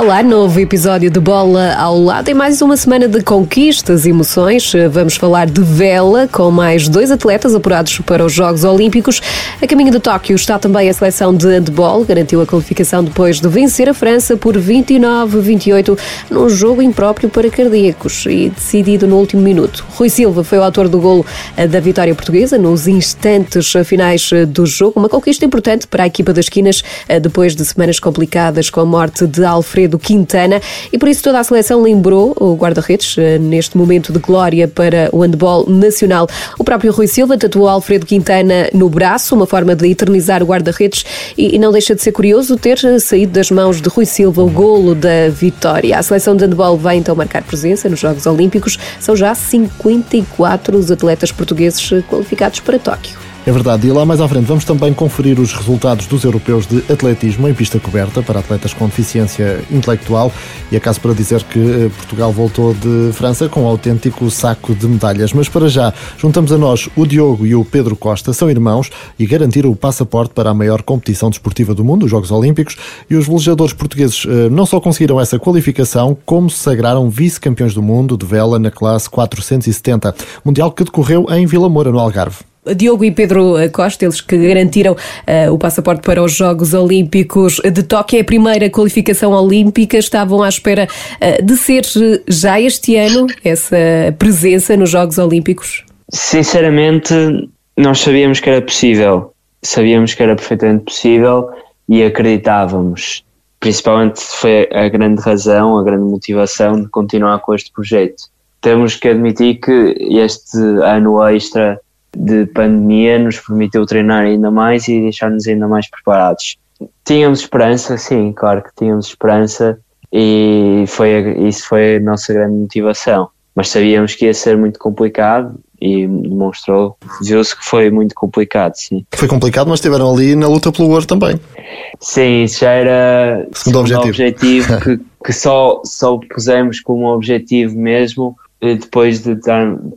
Olá, novo episódio de Bola ao Lado. Em mais uma semana de conquistas e emoções, vamos falar de vela com mais dois atletas apurados para os Jogos Olímpicos. A caminho de Tóquio está também a seleção de handball, garantiu a qualificação depois de vencer a França por 29-28 num jogo impróprio para cardíacos e decidido no último minuto. Rui Silva foi o autor do golo da vitória portuguesa nos instantes finais do jogo, uma conquista importante para a equipa das esquinas depois de semanas complicadas com a morte de Alfredo Alfredo Quintana e por isso toda a seleção lembrou o guarda-redes eh, neste momento de glória para o handball nacional. O próprio Rui Silva tatuou Alfredo Quintana no braço, uma forma de eternizar o guarda-redes e não deixa de ser curioso ter saído das mãos de Rui Silva o golo da vitória. A seleção de handball vai então marcar presença nos Jogos Olímpicos. São já 54 os atletas portugueses qualificados para Tóquio. É verdade, e lá mais à frente vamos também conferir os resultados dos europeus de atletismo em pista coberta para atletas com deficiência intelectual e acaso para dizer que eh, Portugal voltou de França com um autêntico saco de medalhas. Mas para já, juntamos a nós o Diogo e o Pedro Costa, são irmãos e garantiram o passaporte para a maior competição desportiva do mundo, os Jogos Olímpicos, e os velejadores portugueses eh, não só conseguiram essa qualificação, como se sagraram vice-campeões do mundo de vela na classe 470, mundial que decorreu em Vila Moura, no Algarve. Diogo e Pedro Costa, eles que garantiram uh, o passaporte para os Jogos Olímpicos de Tóquio, é a primeira qualificação olímpica, estavam à espera uh, de ser já este ano essa presença nos Jogos Olímpicos? Sinceramente, nós sabíamos que era possível, sabíamos que era perfeitamente possível e acreditávamos. Principalmente foi a grande razão, a grande motivação de continuar com este projeto. Temos que admitir que este ano extra de pandemia nos permitiu treinar ainda mais e deixar-nos ainda mais preparados. Tínhamos esperança, sim, claro que tínhamos esperança e foi, isso foi a nossa grande motivação. Mas sabíamos que ia ser muito complicado e demonstrou, viu-se que foi muito complicado, sim. Foi complicado, mas estiveram ali na luta pelo ouro também. Sim, isso já era o segundo objetivo, objetivo que, que só, só pusemos como objetivo mesmo depois de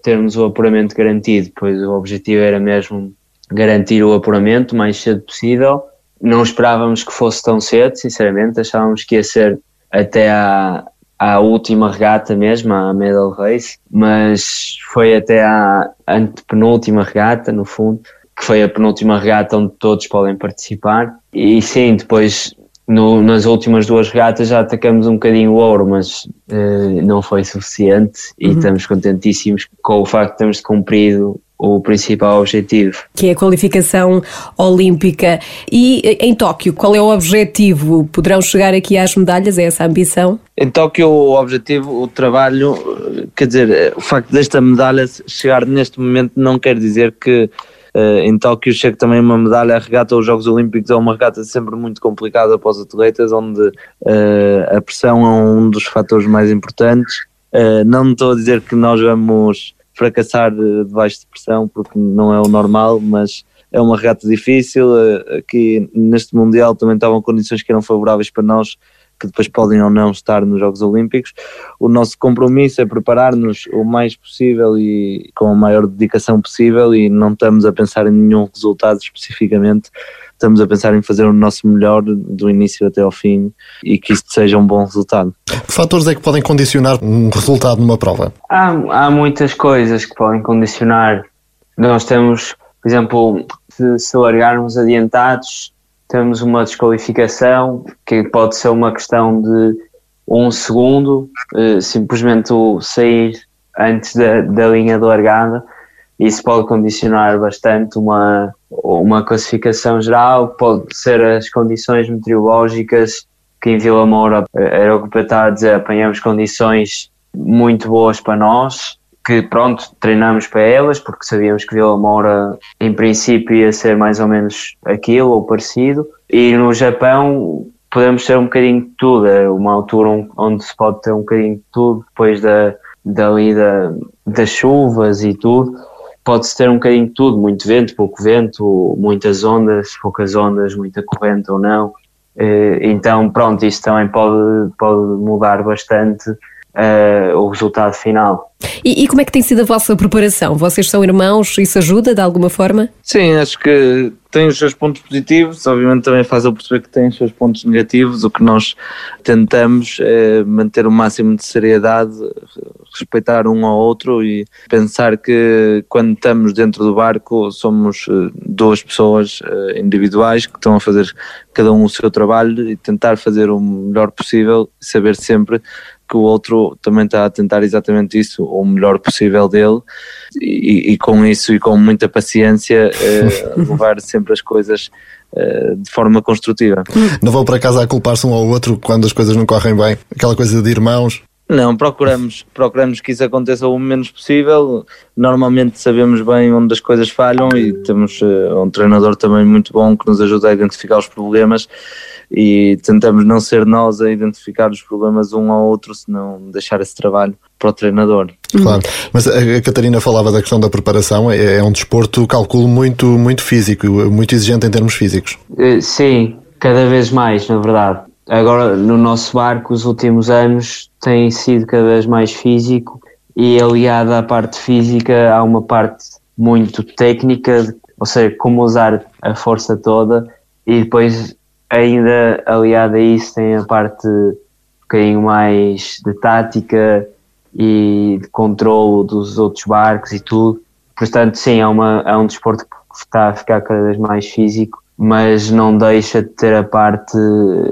termos o apuramento garantido, pois o objetivo era mesmo garantir o apuramento o mais cedo possível. Não esperávamos que fosse tão cedo, sinceramente, achávamos que ia ser até à, à última regata mesmo, à medal race, mas foi até à antepenúltima regata, no fundo, que foi a penúltima regata onde todos podem participar. E sim, depois no, nas últimas duas regatas já atacamos um bocadinho o ouro, mas uh, não foi suficiente e uhum. estamos contentíssimos com o facto de termos cumprido o principal objetivo. Que é a qualificação olímpica. E eh, em Tóquio, qual é o objetivo? Poderão chegar aqui às medalhas? É essa a ambição? Em Tóquio, o objetivo, o trabalho, quer dizer, o facto desta medalha chegar neste momento não quer dizer que em Tóquio chega também uma medalha, a regata aos Jogos Olímpicos é uma regata sempre muito complicada para os atletas, onde uh, a pressão é um dos fatores mais importantes. Uh, não estou a dizer que nós vamos fracassar debaixo de pressão, porque não é o normal, mas é uma regata difícil. Aqui neste Mundial também estavam condições que eram favoráveis para nós que depois podem ou não estar nos Jogos Olímpicos. O nosso compromisso é preparar-nos o mais possível e com a maior dedicação possível e não estamos a pensar em nenhum resultado especificamente, estamos a pensar em fazer o nosso melhor do início até ao fim e que isto seja um bom resultado. Que fatores é que podem condicionar um resultado numa prova? Há, há muitas coisas que podem condicionar. Nós temos, por exemplo, se, se largarmos adiantados, temos uma desqualificação que pode ser uma questão de um segundo, uh, simplesmente sair antes da, da linha de largada. Isso pode condicionar bastante uma, uma classificação geral, pode ser as condições meteorológicas, que em Vila Moura eh, era o que eu estava a dizer, apanhamos condições muito boas para nós, que pronto, treinamos para elas, porque sabíamos que Vila Moura em princípio ia ser mais ou menos aquilo ou parecido, e no Japão podemos ter um bocadinho de tudo, é uma altura onde se pode ter um bocadinho de tudo, depois da, dali da, das chuvas e tudo, pode-se ter um bocadinho de tudo, muito vento, pouco vento, muitas ondas, poucas ondas, muita corrente ou não, então pronto, isso também pode, pode mudar bastante uh, o resultado final. E, e, como é que tem sido a vossa preparação? Vocês são irmãos, isso ajuda de alguma forma? Sim, acho que tem os seus pontos positivos, obviamente também faz eu perceber que tem os seus pontos negativos. O que nós tentamos é manter o máximo de seriedade, respeitar um ao outro e pensar que quando estamos dentro do barco somos eh, duas pessoas individuais que estão a fazer cada um o seu trabalho e tentar fazer o melhor possível, saber sempre que o outro também está a tentar exatamente isso, o melhor possível dele, e, e com isso e com muita paciência eh, levar sempre as coisas eh, de forma construtiva. Não vão para casa a culpar-se um ao outro quando as coisas não correm bem? Aquela coisa de irmãos? Não, procuramos, procuramos que isso aconteça o menos possível. Normalmente sabemos bem onde as coisas falham e temos uh, um treinador também muito bom que nos ajuda a identificar os problemas e tentamos não ser nós a identificar os problemas um ao outro, senão deixar esse trabalho para o treinador. Claro, mas a Catarina falava da questão da preparação, é, é um desporto, calculo, muito, muito físico, muito exigente em termos físicos. Eh, sim, cada vez mais, na verdade. Agora, no nosso barco, os últimos anos tem sido cada vez mais físico e aliado à parte física há uma parte muito técnica, ou seja, como usar a força toda e depois ainda aliado a isso tem a parte um bocadinho mais de tática e de controle dos outros barcos e tudo. Portanto, sim, é, uma, é um desporto que está a ficar cada vez mais físico, mas não deixa de ter a parte,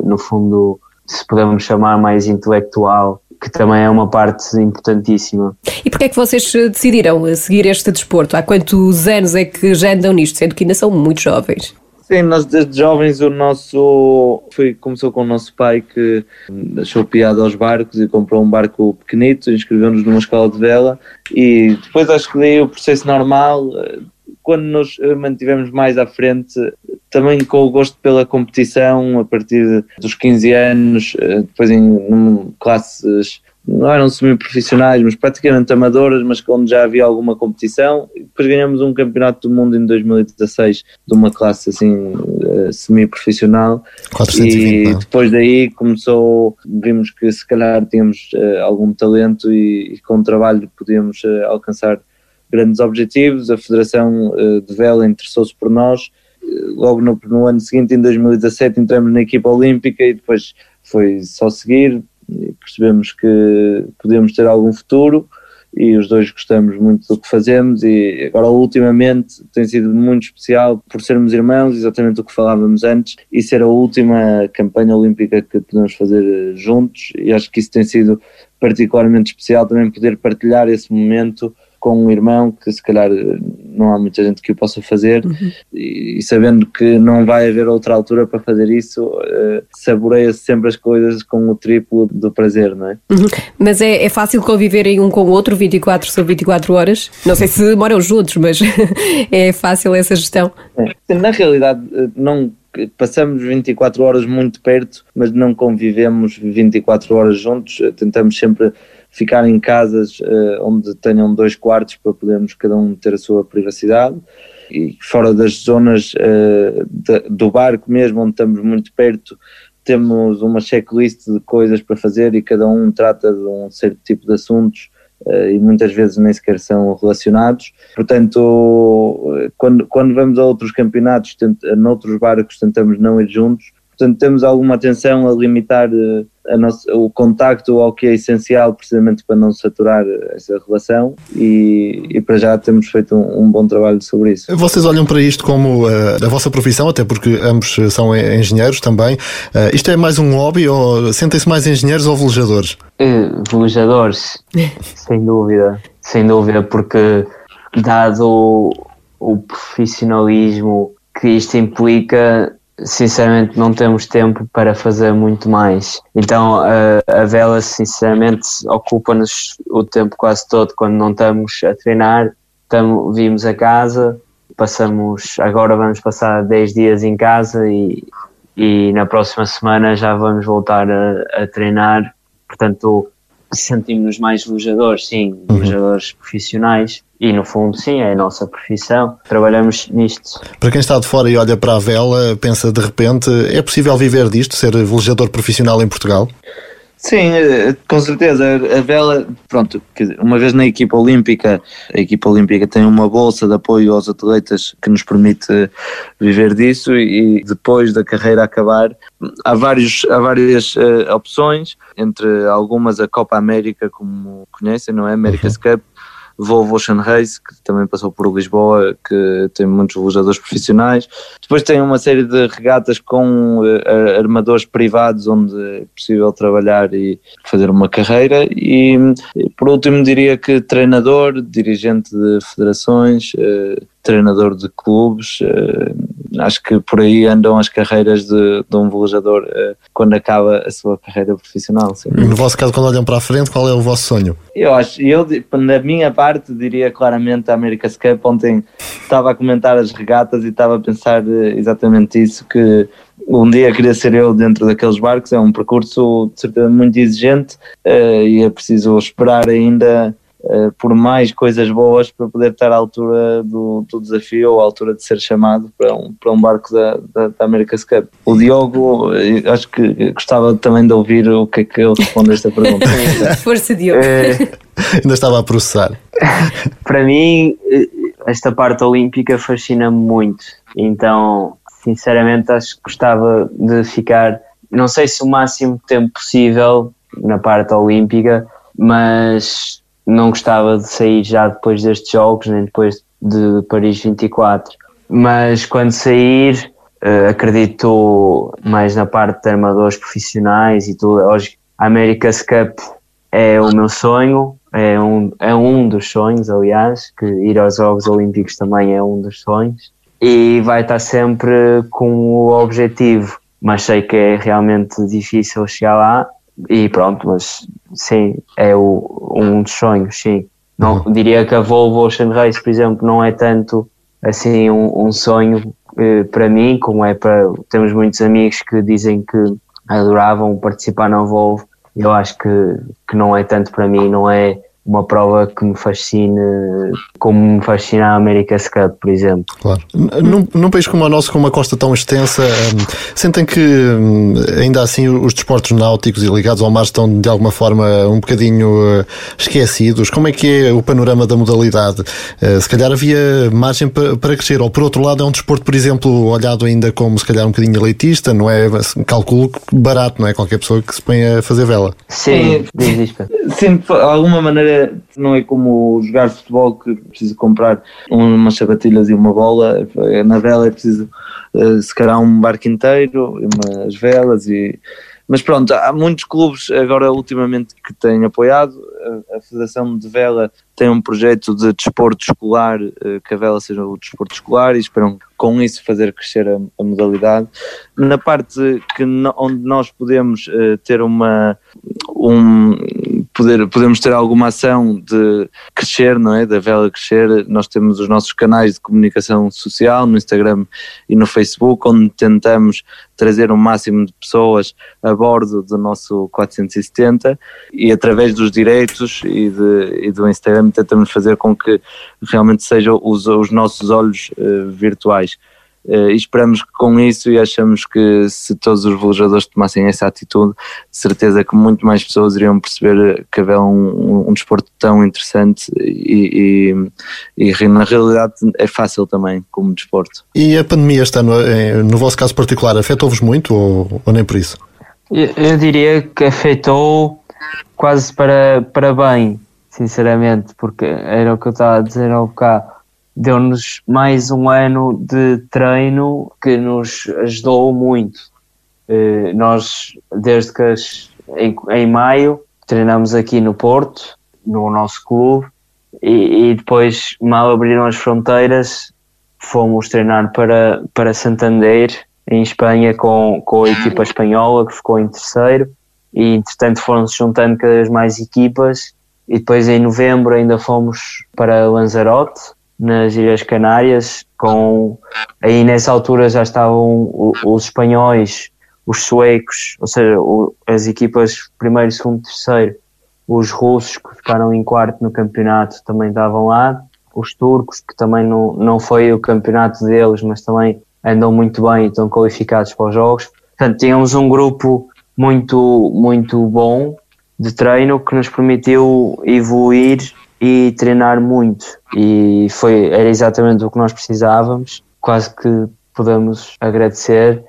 no fundo, se podemos chamar mais intelectual, que também é uma parte importantíssima. E porquê é que vocês decidiram seguir este desporto? Há quantos anos é que já andam nisto, sendo que ainda são muito jovens? Sim, nós desde jovens o nosso foi, começou com o nosso pai que achou piada aos barcos e comprou um barco pequenito, inscreveu-nos numa escola de vela e depois acho que daí o processo normal, quando nos mantivemos mais à frente, também com o gosto pela competição, a partir dos 15 anos, depois em classes não eram semi-profissionais, mas praticamente amadoras, mas onde já havia alguma competição. Depois ganhamos um campeonato do mundo em 2016 de uma classe assim eh, semi-profissional. E depois daí começou, vimos que se calhar tínhamos uh, algum talento e, e, com o trabalho podíamos alcançar grandes objetivos. A Federação de Vela interessou-se por nós. Logo no, no ano seguinte, em 2017, entramos na equipa olímpica e depois foi só seguir, percebemos que podemos ter algum futuro e os dois gostamos muito do que fazemos. E agora ultimamente tem sido muito especial por sermos irmãos, exatamente o que falávamos antes, e ser a última campanha olímpica que podemos fazer juntos. E acho que isso tem sido particularmente especial também poder partilhar esse momento com um irmão que se calhar não há muita gente que o possa fazer uhum. e, e, sabendo que não vai haver outra altura para fazer isso, uh, saboreia-se sempre as coisas com o triplo do prazer, não é? Uhum. Mas é, é fácil conviverem um com o outro 24 sobre 24 horas? Não sei se moram juntos, mas é fácil essa gestão? É. Na realidade, eh, não passamos 24 horas muito perto, mas não convivemos 24 horas juntos, tentamos sempre ficar em casas uh, onde tenham dois quartos para podermos cada um ter a sua privacidade e fora das zonas uh, do barco mesmo, onde estamos muito perto, temos uma checklist de coisas para fazer e cada um trata de um certo tipo de assuntos uh, e muitas vezes nem sequer são relacionados. Portanto, quando, quando vamos a outros campeonatos, tent, a noutros barcos, tentamos não ir juntos. Portanto, temos alguma atenção a limitar nossa, o contacto ao que é essencial precisamente para não saturar essa relação e, e para já temos feito um, um, bom trabalho sobre isso. Vocês olham para isto como uh, a vossa profissão, até porque ambos são engenheiros também. Uh, isto é mais um hobby ou sentem-se mais engenheiros ou velejadores? Uh, velejadores, sem dúvida, sem dúvida, porque dado o, o profissionalismo que isto implica, sinceramente não temos tempo para fazer muito mais. Então a, a vela sinceramente ocupa-nos o tempo quase todo quando não estamos a treinar, estamos, vimos a casa, passamos, agora vamos passar 10 dias em casa e, e na próxima semana já vamos voltar a, a treinar, portanto sentimos-nos mais lojadores, sim, uhum. profissionais e no fundo, sim, é a nossa profissão. Trabalhamos nisto. Para quem está de fora e olha para a vela, pensa de repente: é possível viver disto, ser velejador profissional em Portugal? Sim, eh, com certeza. A vela, pronto, uma vez na equipa olímpica, a equipa olímpica tem uma bolsa de apoio aos atletas que nos permite viver disso e depois da carreira acabar, há, vários, há várias uh, opções, entre algumas a Copa América, como conhecem, não é? America's uhum. Cup, Volvo Ocean Race, que também passou por Lisboa, que tem muitos velejadores profissionais. Depois tem uma série de regatas com uh, armadores privados, onde é possível trabalhar e fazer uma carreira. E, por último, diria que treinador, dirigente de federações, uh, treinador de clubes. Acho que por aí andam as carreiras de, de um velejador uh, quando acaba a sua carreira profissional. Sim. No vosso caso, quando olham para a frente, qual é o vosso sonho? Eu acho, eu na minha parte diria claramente a America's Cup. Ontem estava a comentar as regatas e estava a pensar eh, exatamente isso, que um dia queria ser eu dentro daqueles barcos, é um percurso de certeza muito exigente uh, e é preciso esperar ainda uh, por mais coisas boas para poder estar à altura do, do, desafio ou à altura de ser chamado para um, para um barco da, da, da America's Cup. O Diogo, acho que gostava também de ouvir o que é que ele responde a esta pergunta. Força, Diogo. É, Ainda estava a processar. para mim, esta parte olímpica fascina-me muito. Então, sinceramente, acho que gostava de ficar, não sei se o máximo tempo possível na parte olímpica, mas não gostava de sair já depois destes jogos, nem depois de Paris 24. Mas quando sair, uh, acredito mais na parte de armadores profissionais e tudo. Hoje, a America's Cup é o meu sonho, é um, é um dos sonhos, aliás, que ir aos Jogos Olímpicos também é um dos sonhos. E vai estar sempre com o objetivo, mas sei que é realmente difícil chegar lá, e pronto, mas sim, é o, um dos sonhos, sim. Não, uhum. Diria que a Volvo Ocean Race, por exemplo, não é tanto assim um, um sonho eh, para mim, como é para. Temos muitos amigos que dizem que adoravam participar na Volvo. Eu acho que, que não é tanto para mim, não é uma prova que me fascine como me fascina a America's Cup, por exemplo. Claro. Num, num, país como o nosso, com uma costa tão extensa, um, sentem que um, ainda assim os desportos náuticos e ligados ao mar estão de alguma forma um bocadinho uh, esquecidos? Como é que é o panorama da modalidade? Uh, se calhar havia margem para, para crescer, ou por outro lado é um desporto, por exemplo, olhado ainda como se calhar um bocadinho elitista, não é? Calculo barato, não é? Qualquer pessoa que se põe a fazer vela. Sim, diz Sim, de alguma maneira não é como jogar futebol que precisa comprar umas sapatilhas e uma bola. Na vela é preciso uh, se calhar um barco inteiro, umas velas e mas pronto, há muitos clubes agora ultimamente que têm apoiado. A, Federação de Vela tem um projeto de desporto escolar, eh, que a vela seja o desporto escolar e esperam com isso fazer crescer a, a modalidade. Na parte que onde nós podemos uh, ter uma um, poder, podemos ter alguma ação de crescer, não é? Da vela crescer, nós temos os nossos canais de comunicação social no Instagram e no Facebook, onde tentamos trazer o um máximo de pessoas a bordo do nosso 470 e através dos direitos e, de, e do Instagram tentamos fazer com que realmente sejam os, os nossos olhos uh, virtuais. Uh, e esperamos que com isso e achamos que se todos os velejadores tomassem essa atitude, de certeza que muito mais pessoas iriam perceber que é um, um desporto tão interessante e, e, e, na realidade é fácil também como desporto. E a pandemia está no, no vosso caso particular, afetou-vos muito ou, ou nem por isso? Eu, eu diria que afetou quase para, para bem, sinceramente, porque era o que eu estava a dizer ao bocado deu-nos mais um ano de treino que nos ajudou muito. Uh, nós, desde que em, em, maio, treinamos aqui no Porto, no nosso clube, e, e, depois, mal abriram as fronteiras, fomos treinar para, para Santander, em Espanha, com, com a equipa espanhola, que ficou em terceiro, e entretanto foram-se juntando cada vez mais equipas, e depois em novembro ainda fomos para Lanzarote, nas Ilhas Canárias, com aí nessa altura já estavam os espanhóis, os suecos, ou seja, as equipas primeiro, segundo, terceiro, os russos que ficaram em quarto no campeonato também estavam lá, os turcos que também não, não foi o campeonato deles, mas também andam muito bem e estão qualificados para os jogos. Portanto, tínhamos um grupo muito, muito bom de treino que nos permitiu evoluir e treinar muito. E foi, era exatamente o que nós precisávamos. Quase que podemos agradecer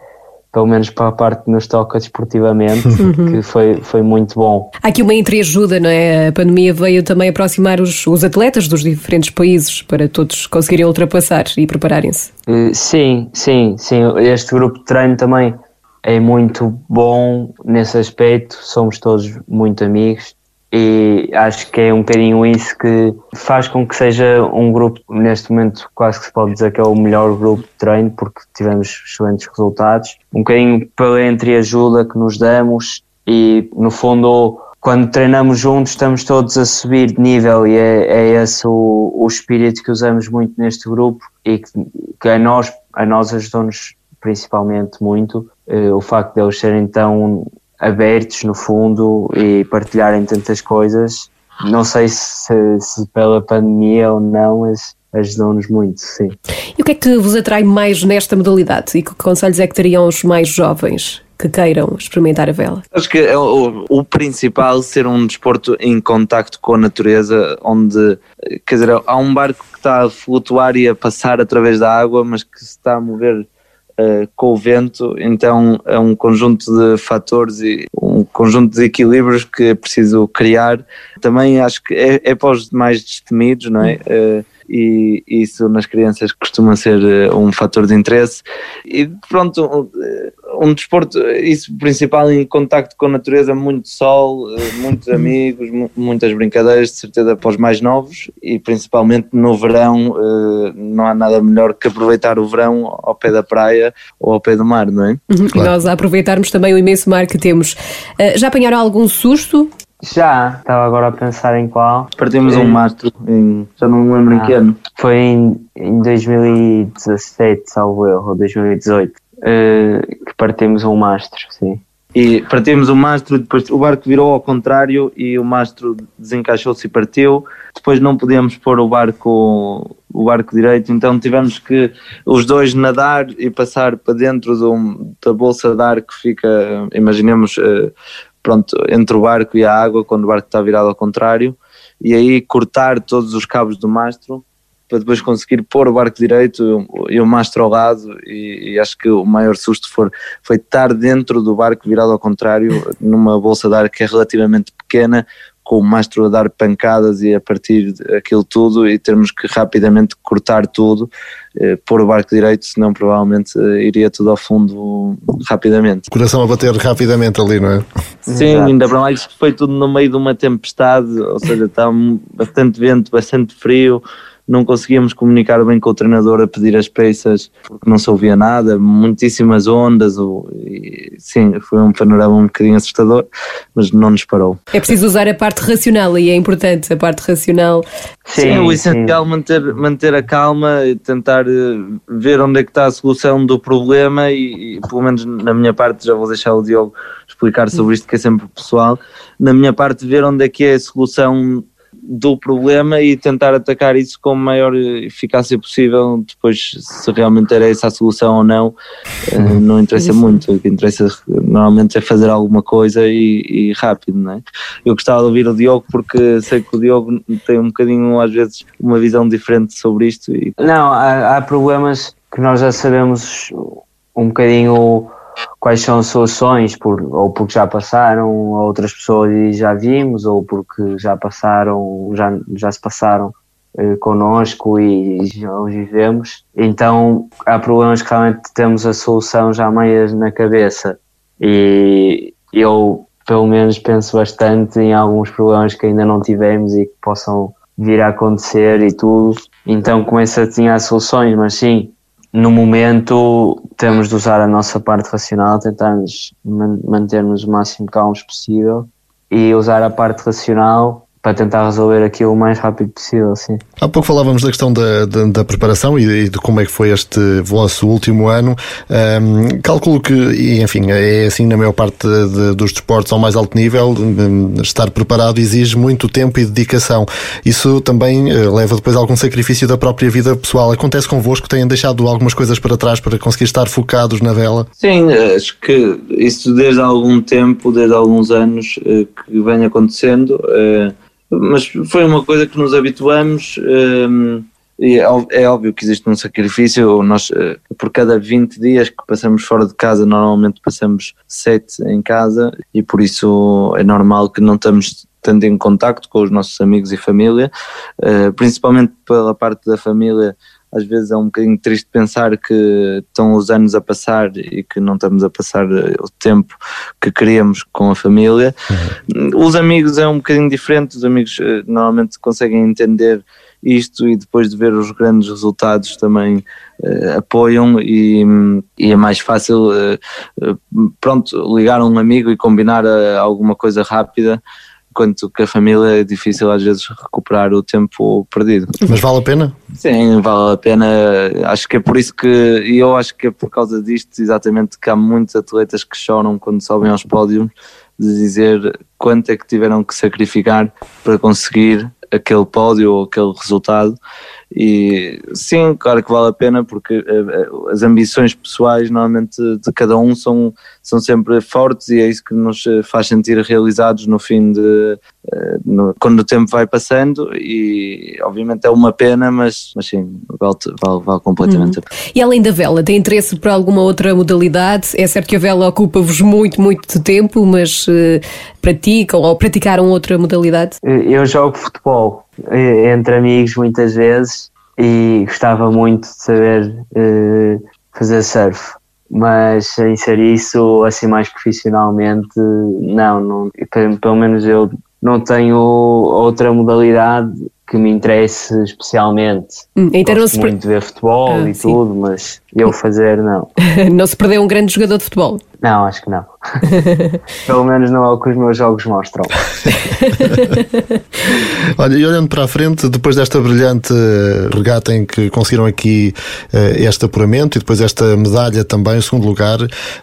pelo menos para a parte que nos toca desportivamente, que foi, foi muito bom. Há aqui uma entreajuda, não é? A pandemia veio também aproximar os, os atletas dos diferentes países para todos conseguirem ultrapassar e prepararem-se. Uh, sim, sim, sim. Este grupo de treino também é muito bom nesse aspecto, somos todos muito amigos e acho que é um bocadinho isso que faz com que seja um grupo, neste momento quase que se pode dizer que é o melhor grupo de treino porque tivemos excelentes resultados, um bocadinho pela entreajuda que nos damos e no fundo quando treinamos juntos estamos todos a subir de nível e é, é esse o, o espírito que usamos muito neste grupo e que, que a nós, a nós ajudou-nos principalmente muito eh, o facto de eles serem tão abertos no fundo e partilharem tantas coisas. Não sei se, se pela pandemia ou não, mas ajudou-nos muito, sim. E o que é que vos atrai mais nesta modalidade e que conselhos é que teriam os mais jovens? que queiram experimentar a vela? Acho que é o, o, principal ser um desporto em contacto com a natureza, onde, quer dizer, há um barco que está a flutuar e a passar através da água, mas que se está a mover uh, com o vento, então é um conjunto de fatores e um conjunto de equilíbrios que é preciso criar. Também acho que é, é para os mais destemidos, não é? Uh, e isso nas crianças costuma ser uh, um fator de interesse. E pronto, um, um desporto, isso principal em contacto com a natureza, muito sol, uh, muitos uhum. amigos, muitas brincadeiras, de certeza para os mais novos e principalmente no verão, não há nada melhor que aproveitar o verão ao pé da praia ou ao pé do mar, não é? Uhum. Claro. E nós aproveitarmos também o imenso mar que temos. já apanharam algum susto já, estava agora a pensar em qual. Partimos um mastro, em, já não me lembro ah, em que ano. Foi em, em 2017, salvo eu, ou 2018, uh, eh, que partimos um mastro, sim. E partimos o mastro, depois o barco virou ao contrário e o mastro desencaixou-se e partiu. Depois não podíamos pôr o barco o barco direito, então tivemos que os dois nadar e passar para dentro do, da bolsa de ar que fica, imaginemos, uh, pronto, entre o barco e a água, quando o barco está virado ao contrário, e aí cortar todos os cabos do mastro para depois conseguir pôr o barco direito e o mastro ao lado e, e, acho que o maior susto for, foi estar dentro do barco virado ao contrário numa bolsa de ar que é relativamente pequena com o mastro a dar pancadas e a partir aquilo tudo e termos que rapidamente cortar tudo, eh, pôr o barco direito, senão provavelmente eh, iria tudo ao fundo rapidamente. Coração a bater rapidamente ali, não é? Sim, Exato. ainda para mais que foi tudo no meio de uma tempestade, ou seja, está bastante vento, bastante frio, não conseguíamos comunicar bem com o treinador a pedir as peças porque não se ouvia nada, muitíssimas ondas, e, sim, foi um panorama um bocadinho assustador, mas não nos parou. É preciso usar a parte racional e é importante a parte racional. Sim, sim o essencial sim. manter, manter a calma e tentar eh, ver onde é que está a solução do problema e, e pelo menos na minha parte já vou deixar o Diogo explicar sobre isto que é sempre pessoal, na minha parte ver onde é que é a solução do problema e tentar atacar isso com a maior eficácia possível. Depois, se realmente era essa a solução ou não, eh, não interessa muito. O que interessa normalmente é fazer alguma coisa e, e, rápido, não é? Eu gostava de ouvir o Diogo porque sei que o Diogo tem um bocadinho, às vezes, uma visão diferente sobre isto. E... Não, há, há problemas que nós já sabemos um bocadinho quais são as soluções, por, ou porque já passaram a outras pessoas e já vimos, ou porque já passaram, já, já se passaram eh, connosco e já os vivemos. Então há problemas que realmente temos a solução já meias na cabeça e eu pelo menos penso bastante em alguns problemas que ainda não tivemos e que possam vir a acontecer e tudo. Então começo a tinha soluções, mas sim, no momento temos de usar a nossa parte racional, tentarmos manter-nos o máximo calmos possível e usar a parte racional para tentar resolver aquilo o mais rápido possível, sim. Há pouco falávamos da questão da, da, da preparação e, de como é que foi este vosso último ano. Um, calculo que, e, enfim, é assim na maior parte de, dos desportos ao mais alto nível, estar preparado exige muito tempo e dedicação. Isso também eh, leva depois a algum sacrifício da própria vida pessoal. Acontece convosco, têm deixado algumas coisas para trás para conseguir estar focados na vela? Sim, acho que isso desde há algum tempo, desde há alguns anos eh, que vem acontecendo. Eh, mas foi uma coisa que nos habituamos. Um, e é, é óbvio que existe um sacrifício. Nós, uh, por cada 20 dias que passamos fora de casa, normalmente passamos 7 em casa, e por isso é normal que não estamos tanto em contacto com os nossos amigos e família, uh, principalmente pela parte da família às vezes é um bocadinho triste pensar que estão os anos a passar e que não estamos a passar eh, o tempo que queríamos com a família. Uhum. Os amigos é um bocadinho diferente, os amigos eh, normalmente conseguem entender isto e depois de ver os grandes resultados também uh, apoiam e, e, é mais fácil pronto ligar um amigo e combinar alguma coisa rápida enquanto que a família é difícil às vezes recuperar o tempo perdido. Mas vale a pena? Sim, vale a pena. Acho que é por isso que, e eu acho que é por causa disto exatamente que há muitos atletas que choram quando sobem aos pódios de dizer quanto é que tiveram que sacrificar para conseguir aquele pódio ou aquele resultado e sim, claro que vale a pena porque eh, eh, as ambições pessoais normalmente de cada um são, são sempre fortes e é isso que nos eh, faz sentir realizados no fim de no, quando o tempo vai passando e obviamente é uma pena, mas, mas sim, vale, vale, vale completamente. Uhum. E além da vela, tem interesse por alguma outra modalidade? É certo que a vela ocupa-vos muito, muito tempo, mas uh, praticam ou praticaram outra modalidade? Eu jogo futebol entre amigos muitas vezes e gostava muito de saber uh, fazer surf. Mas em ser isso assim mais profissionalmente, não, não, pelo menos eu não tenho outra modalidade que me interesse especialmente. Hum, então Gosto muito de ver futebol ah, e sim. tudo, mas eu fazer não. não se perdeu um grande jogador de futebol? Não, acho que não. Pelo menos não é o que os meus jogos mostram. Olha, e olhando para a frente, depois desta brilhante regata em que conseguiram aqui uh, este apuramento e depois esta medalha também, o segundo lugar,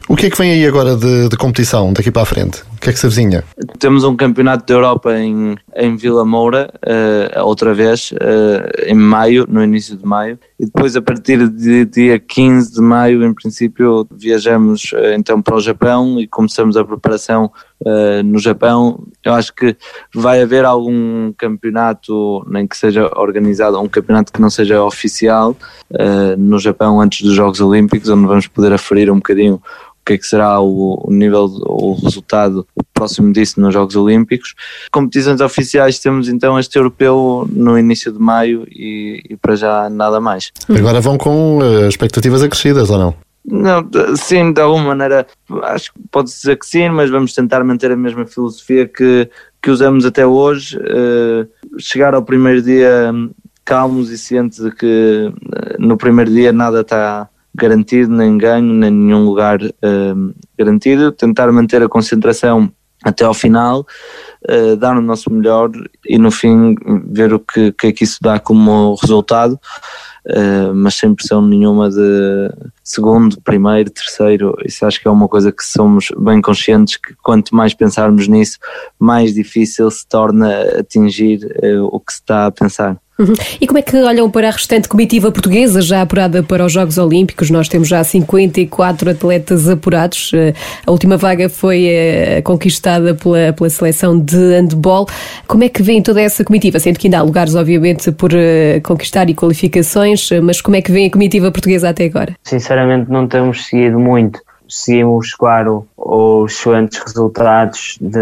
o que é que vem aí agora de, de competição daqui para a frente? O que é que se avizinha? Temos um campeonato da Europa em, em Vila Moura, uh, outra vez, uh, em maio, no início de maio, e depois a partir de dia 15 de maio, em princípio, viajamos então para o Japão e começamos a preparação uh, no Japão. Eu acho que vai haver algum campeonato, nem que seja organizado, um campeonato que não seja oficial uh, no Japão antes dos Jogos Olímpicos, onde vamos poder aferir um bocadinho o que é que será o, nível, o resultado próximo disso nos Jogos Olímpicos. Competições oficiais temos então este europeu no início de maio e, e para já nada mais. Agora vão com uh, expectativas acrescidas ou não? Não, sim, de alguma maneira, acho que pode dizer que sim, mas vamos tentar manter a mesma filosofia que, que usamos até hoje. Uh, chegar ao primeiro dia hum, calmos e cientes de que uh, no primeiro dia nada está garantido, nem ganho, nem nenhum lugar uh, garantido. Tentar manter a concentração até ao final, uh, dar o nosso melhor e no fim ver o que, que é que isso dá como resultado. Uh, mas sem pressão nenhuma de segundo, primeiro, terceiro. Isso acho que é uma coisa que somos bem conscientes que quanto mais pensarmos nisso, mais difícil se torna atingir uh, o que se está a pensar. E como é que olham para a restante comitiva portuguesa, já apurada para os Jogos Olímpicos? Nós temos já 54 atletas apurados. Eh, a última vaga foi eh, conquistada pela, pela seleção de handball. Como é que vem toda essa comitiva? Sendo que ainda há lugares, obviamente, por eh, conquistar e qualificações, mas como é que vem a comitiva portuguesa até agora? Sinceramente, não temos seguido muito. Seguimos, claro, os excelentes resultados de,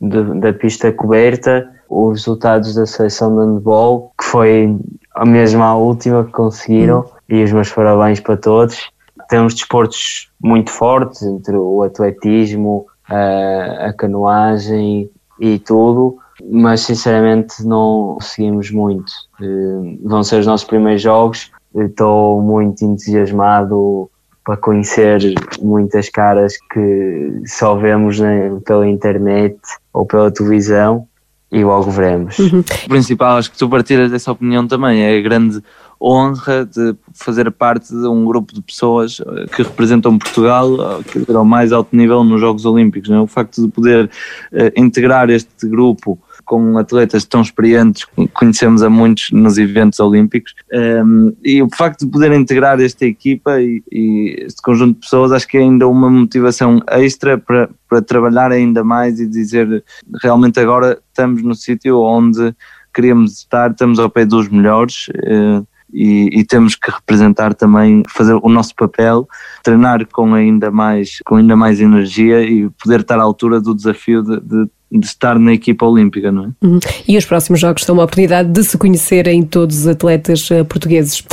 de, da pista coberta os resultados da seleção de handball, que foi a mesma a última que conseguiram, hum. e os meus parabéns para todos. Temos desportos muito fortes, entre o atletismo, a, a canoagem e tudo, mas sinceramente não seguimos muito. Eh, vão ser os nossos primeiros jogos, estou muito entusiasmado para conhecer muitas caras que só vemos né, pela internet ou pela televisão e logo veremos. Uhum. O principal, acho que tu partilhas dessa opinião também, é a grande honra de fazer parte de um grupo de pessoas eh, que representam Portugal que ao mais alto nível nos Jogos Olímpicos. Não é? O facto de poder uh, integrar este grupo com atletas tão experientes, conhecemos a muitos nos eventos olímpicos, um, e o facto de poder integrar esta equipa e, e, este conjunto de pessoas, acho que é ainda uma motivação extra para, para trabalhar ainda mais e dizer realmente agora estamos no sítio onde queríamos estar, estamos ao pé dos melhores. Uh, e, e, temos que representar também, fazer o nosso papel, treinar com ainda mais, com ainda mais energia e poder estar à altura do desafio de, de de estar na equipa olímpica, não é? Uhum. E os próximos jogos são uma oportunidade de se conhecerem todos os atletas uh, portugueses.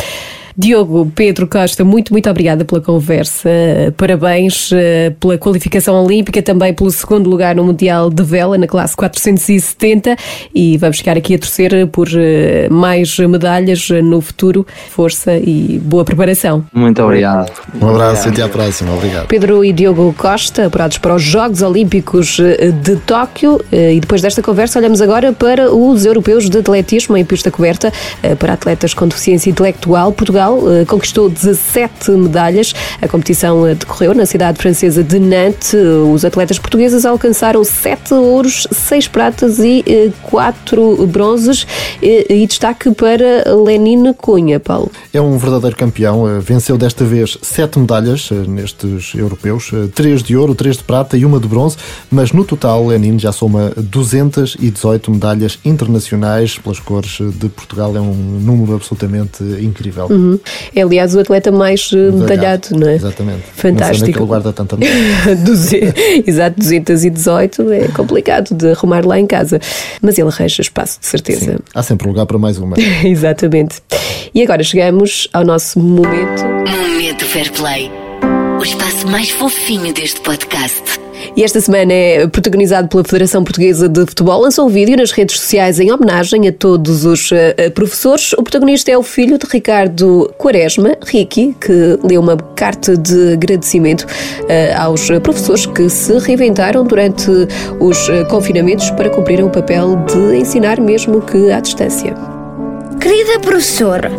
Diogo Pedro Costa, muito, muito obrigada pela conversa. Parabéns eh, pela qualificação olímpica, também pelo segundo lugar no Mundial de Vela, na classe 470. E vamos ficar aqui a torcer por eh, mais medalhas no futuro. Força e boa preparação. Muito obrigado. Um abraço e até à próxima. Obrigado. Pedro e Diogo Costa, apurados para os Jogos Olímpicos eh, de Tóquio. E depois desta conversa, olhamos agora para os europeus de atletismo em pista coberta para atletas com deficiência intelectual. Portugal Portugal eh, conquistou 17 medalhas. A competição eh, decorreu na cidade francesa de Nantes. Os atletas portugueses alcançaram 7 ouros, 6 pratas e 4 eh, bronzes. E destaque para Lenine Cunha, Paulo. É um verdadeiro campeão. Venceu desta vez 7 medalhas nestes europeus: 3 de ouro, 3 de prata e uma de bronze. Mas no total, Lenine já soma 218 medalhas internacionais pelas cores de Portugal. É um número absolutamente incrível. Uhum. É, aliás, o atleta mais eh, medalhado, não é? Exatamente. Fantástico. Não sei ele guarda tanta Exato, 218 é complicado de arrumar lá em casa. Mas ele arranja espaço, de certeza. Sim. Há sempre lugar para mais uma. Exatamente. E agora chegamos ao nosso momento. Momento Fair Play. O espaço mais fofinho deste podcast. E esta semana é protagonizado pela Federação Portuguesa de Futebol. Lançou um vídeo nas redes sociais em homenagem a todos os uh, professores. O protagonista é o filho de Ricardo Quaresma, Ricky, que leu uma carta de agradecimento uh, aos professores que se reinventaram durante os uh, confinamentos para cumprirem o papel de ensinar mesmo que à distância. Querida professora,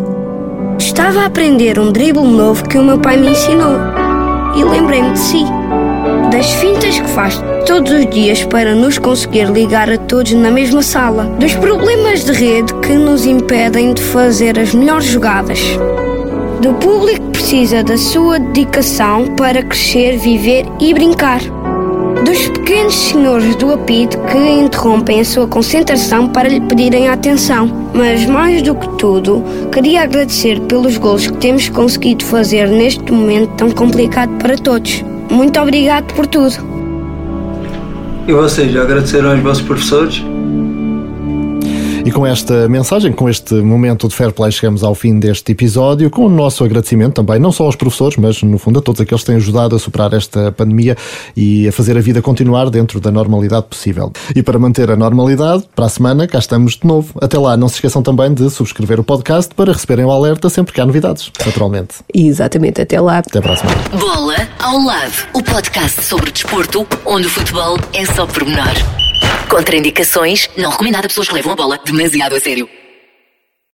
estava a aprender um drible novo que o meu pai me ensinou e lembrei-me de si das fintas que faz todos os dias para nos conseguir ligar a todos na mesma sala, dos problemas de rede que nos impedem de fazer as melhores jogadas, do público que precisa da sua dedicação para crescer, viver e brincar. Dos pequenos senhores do apito que interrompem a sua concentração para lhe pedirem atenção. Mas mais do que tudo, queria agradecer pelos gols que temos conseguido fazer neste momento tão complicado para todos. Muito obrigado por tudo. E vocês já agradeceram aos vossos professores? E com esta mensagem, com este momento de fair play, chegamos ao fim deste episódio, com o nosso agradecimento também, não só aos professores, mas no fundo a todos aqueles que têm ajudado a superar esta pandemia e a fazer a vida continuar dentro da normalidade possível. E para manter a normalidade, para a semana cá estamos de novo. Até lá, não se esqueçam também de subscrever o podcast para receberem o alerta sempre que há novidades, naturalmente. Exatamente, até lá. Até para a semana. Bola ao lado, o podcast sobre desporto, onde o futebol é só pormenor. Contraindicações, não recomendado a pessoas que levam a bola demasiado a sério.